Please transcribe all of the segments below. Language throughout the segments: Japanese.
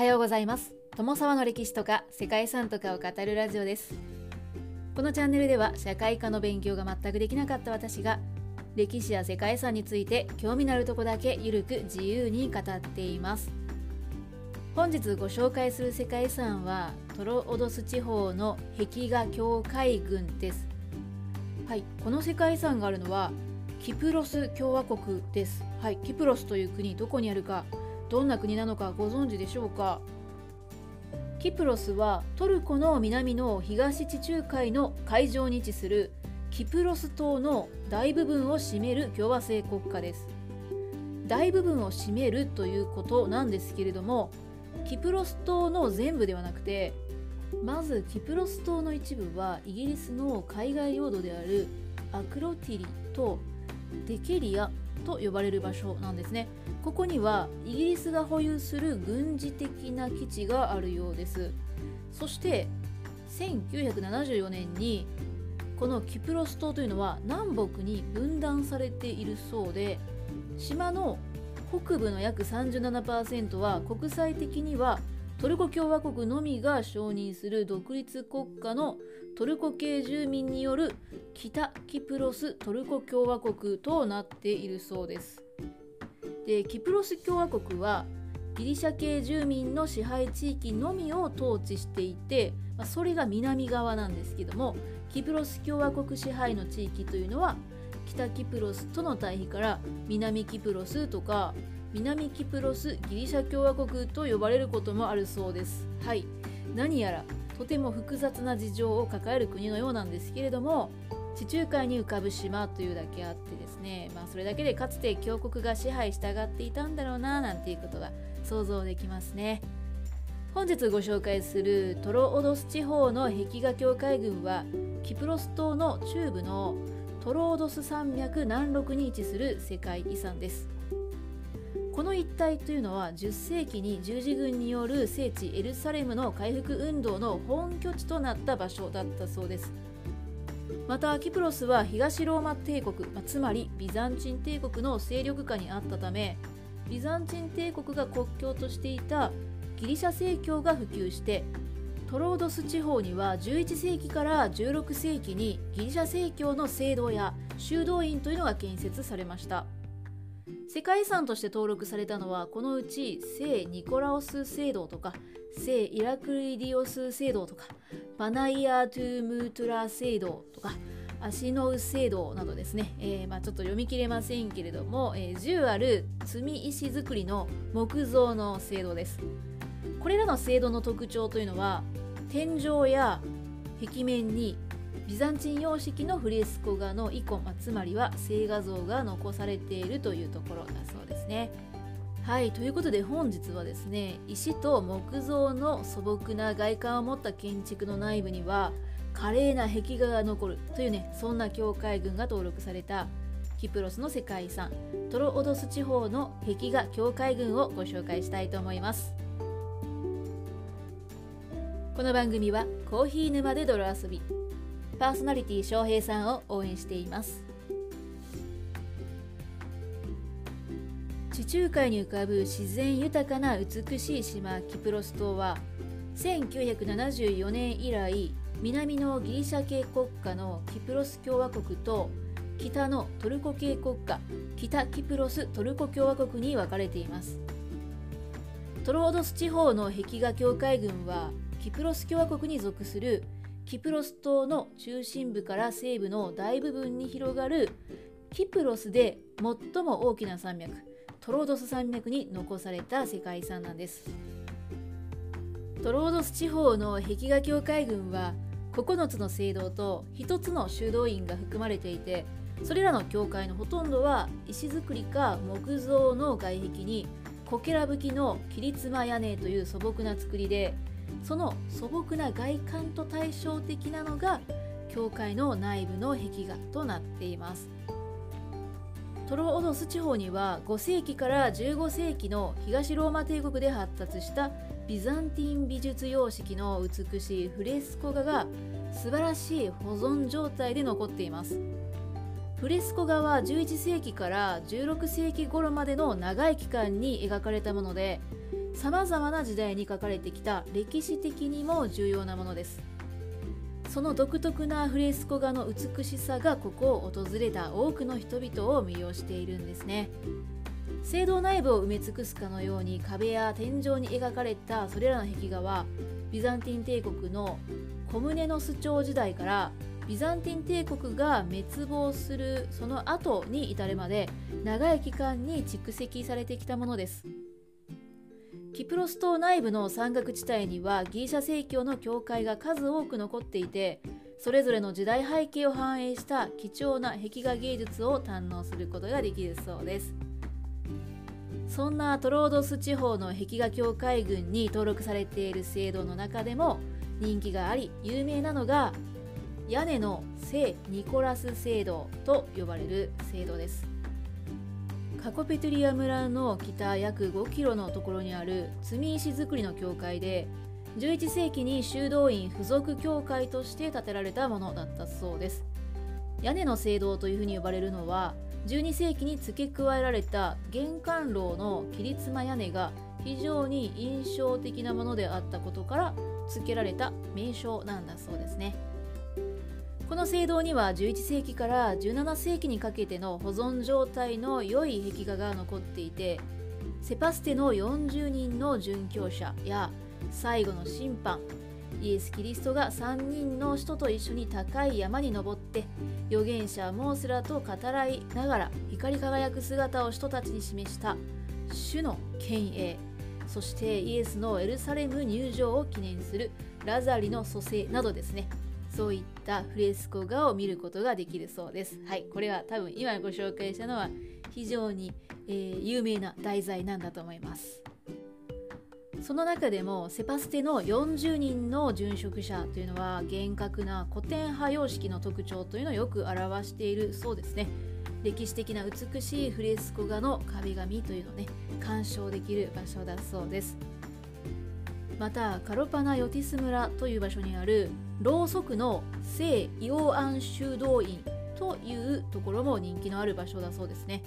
はようございます。友沢の歴史とか世界遺産とかを語るラジオです。このチャンネルでは社会科の勉強が全くできなかった私が歴史や世界遺産について興味のあるとこだけゆるく自由に語っています。本日ご紹介する世界遺産はトロオドス地方の壁画境界群です。はいこの世界遺産があるのはキプロス共和国です。はいキプロスという国どこにあるかどんな国なのかご存知でしょうか？キプロスはトルコの南の東地中海の海上に位置するキプロス島の大部分を占める共和制国家です。大部分を占めるということなんですけれどもキプロス島の全部ではなくてまずキプロス島の一部はイギリスの海外領土であるアクロティリとデケリアと呼ばれる場所なんですね。ここにはイギリスが保有する軍事的な基地があるようです。そして1974年にこのキプロス島というのは南北に分断されているそうで島の北部の約37%は国際的にはトルコ共和国のみが承認する独立国家のトルコ系住民による北キプロストルコ共和国となっているそうです。でキプロス共和国はギリシャ系住民の支配地域のみを統治していて、まあ、それが南側なんですけどもキプロス共和国支配の地域というのは北キプロスとの対比から南キプロスとか南キプロスギリシャ共和国と呼ばれることもあるそうです。はい。何やらとても複雑な事情を抱える国のようなんですけれども地中海に浮かぶ島というだけあってですね、まあ、それだけでかつて強国が支配したがっていたんだろうななんていうことが想像できますね。本日ご紹介するトロオドス地方の壁画境界群はキプロス島の中部のトロオドス山脈南麓に位置する世界遺産です。この一帯というのは10世紀に十字軍による聖地エルサレムの回復運動の本拠地となった場所だったそうです。またキプロスは東ローマ帝国、つまりビザンチン帝国の勢力下にあったためビザンチン帝国が国境としていたギリシャ正教が普及してトロードス地方には11世紀から16世紀にギリシャ正教の聖堂や修道院というのが建設されました。世界遺産として登録されたのはこのうち聖ニコラオス聖堂とか聖イラクリディオス聖堂とかバナイア・トゥ・ムートラ聖堂とか足の聖堂などですね、えー、まあ、ちょっと読み切れませんけれども、えー、10ある積み石造りの木造の聖堂です。これらの聖堂の特徴というのは天井や壁面にビザンチン様式のフレスコ画のイコン、ま、つまりは聖画像が残されているというところだそうですね。はいということで本日はですね石と木造の素朴な外観を持った建築の内部には華麗な壁画が残るというねそんな境界群が登録されたキプロスの世界遺産トロオドス地方の壁画境界群をご紹介したいと思いますこの番組はコーヒー沼で泥遊びパーソナリティ翔平さんを応援しています。地中海に浮かぶ自然豊かな美しい島キプロス島は1974年以来南のギリシャ系国家のキプロス共和国と北のトルコ系国家北キプロストルコ共和国に分かれています。トロードス地方の壁画境界群はキプロス共和国に属するキプロス島の中心部から西部の大部分に広がるキプロスで最も大きな山脈トロードス山脈に残された世界遺産なんです。トロードス地方の壁画境界群は9つの聖堂と1つの修道院が含まれていてそれらの教会のほとんどは石造りか木造の外壁にこけら吹きの切妻屋根という素朴な造りでその素朴な外観と対照的なのが教会の内部の壁画となっています。トロオドス地方には5世紀から15世紀の東ローマ帝国で発達したビザンティン美術様式の美しいフレスコ画が素晴らしい保存状態で残っています。フレスコ画は11世紀から16世紀頃までの長い期間に描かれたものでさまざまな時代に書かれてきた歴史的にも重要なものです。その独特なフレスコ画の美しさがここを訪れた多くの人々を魅了しているんですね。聖堂内部を埋め尽くすかのように壁や天井に描かれたそれらの壁画はビザンティン帝国のコムネノス朝時代からビザンティン帝国が滅亡するその後に至るまで長い期間に蓄積されてきたものです。キプロス島内部の山岳地帯にはギリシャ正教の教会が数多く残っていてそれぞれの時代背景を反映した貴重な壁画芸術を堪能することができるそうです。そんなトロードス地方の壁画協会群に登録されている制度の中でも人気があり有名なのが屋根の聖ニコラス聖堂と呼ばれる聖堂です。カコペトリア村の北約5キロのところにある積石造りの教会で11世紀に修道院付属教会として建てられたものだったそうです。屋根の聖堂というふうに呼ばれるのは12世紀に付け加えられた玄関楼の切妻屋根が非常に印象的なものであったことから付けられた名称なんだそうですね。この聖堂には11世紀から17世紀にかけての保存状態の良い壁画が残っていてセパステの40人の殉教者や最後の審判イエス・キリストが3人の人と一緒に高い山に登って預言者モースラと語らいながら光り輝く姿を人たちに示した主の権威そしてイエスのエルサレム入場を記念するラザリの蘇生などですね。そういったフレスコ画を見ることができるそうです。はい、これは多分今ご紹介したのは非常に、えー、有名な題材なんだと思います。その中でもセパステの40人の殉職者というのは厳格な古典派様式の特徴というのをよく表しているそうですね。歴史的な美しいフレスコ画の壁紙というのをね鑑賞できる場所だそうです。またカロパナヨティス村という場所にあるろうそくの聖イオアン修道院というところも人気のある場所だそうですね。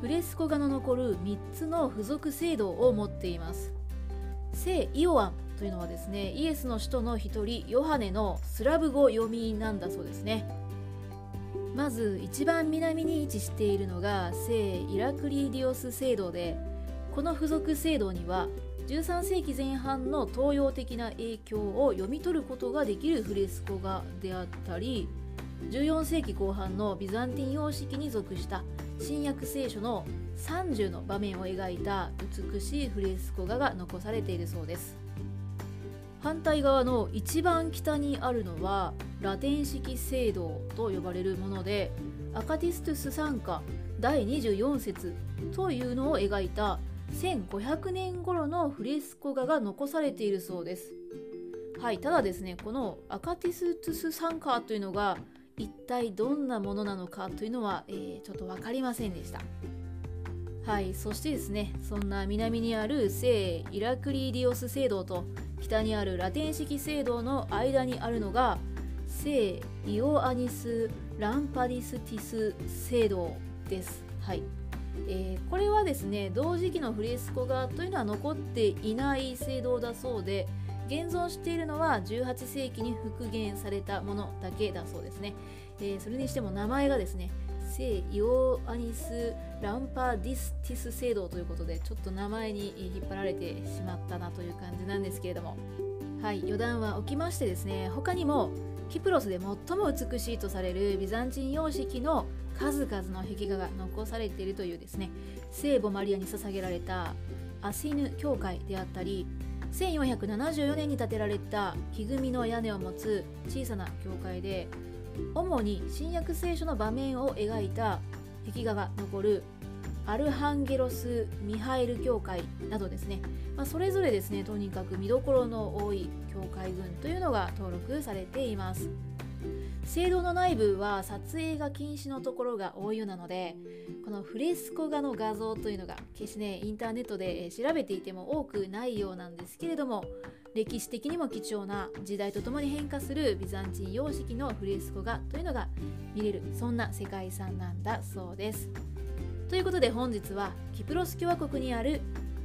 フレスコ画の残る3つの付属聖堂を持っています。聖イオアンというのはですねイエスの使徒の一人ヨハネのスラブ語読みなんだそうですね。まず一番南に位置しているのが聖イラクリディオス聖堂でこの付属聖堂には13世紀前半の東洋的な影響を読み取ることができるフレスコ画であったり14世紀後半のビザンティン様式に属した新約聖書の30の場面を描いた美しいフレスコ画が残されているそうです。反対側の一番北にあるのはラテン式聖堂と呼ばれるものでアカティストゥス参加第24節というのを描いた1500年頃のフレスコ画が残されているそうです。はい、ただですね、このアカティストゥスサンカーというのが一体どんなものなのかというのは、えー、ちょっと分かりませんでした。はい、そしてですね、そんな南にある聖イラクリーディオス聖堂と北にあるラテン式聖堂の間にあるのが聖イオアニス・ランパディスティス聖堂です。はい、えー、これはですね同時期のフレスコ画というのは残っていない聖堂だそうで現存しているのは18世紀に復元されたものだけだそうですね、えー、それにしても名前がですね聖イオアニス・ランパディスティス聖堂ということでちょっと名前に引っ張られてしまったなという感じなんですけれども。はい余談は起きましてですね他にもキプロスで最も美しいとされるビザンチン様式の数々の壁画が残されているというですね。聖母マリアに捧げられたアシヌ教会であったり1474年に建てられた木組みの屋根を持つ小さな教会で主に新約聖書の場面を描いた壁画が残るアルハンゲロス・ミハエル教会などですね、まあ、それぞれですねとにかく見どころの多い教会群というのが登録されています。聖堂の内部は撮影が禁止のところが多いようなのでこのフレスコ画の画像というのが決してねインターネットで調べていても多くないようなんですけれども歴史的にも貴重な時代とともに変化するビザンチン様式のフレスコ画というのが見れるそんな世界遺産なんだそうです。ということで本日はキプロス共和国にある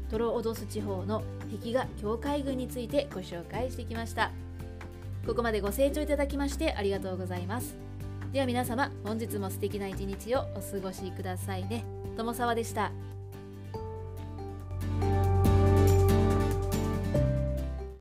トロオドス地方の壁画境界群についてご紹介してきました。ここまでご清聴いただきましてありがとうございます。では皆様本日も素敵な一日をお過ごしくださいね。友沢でした。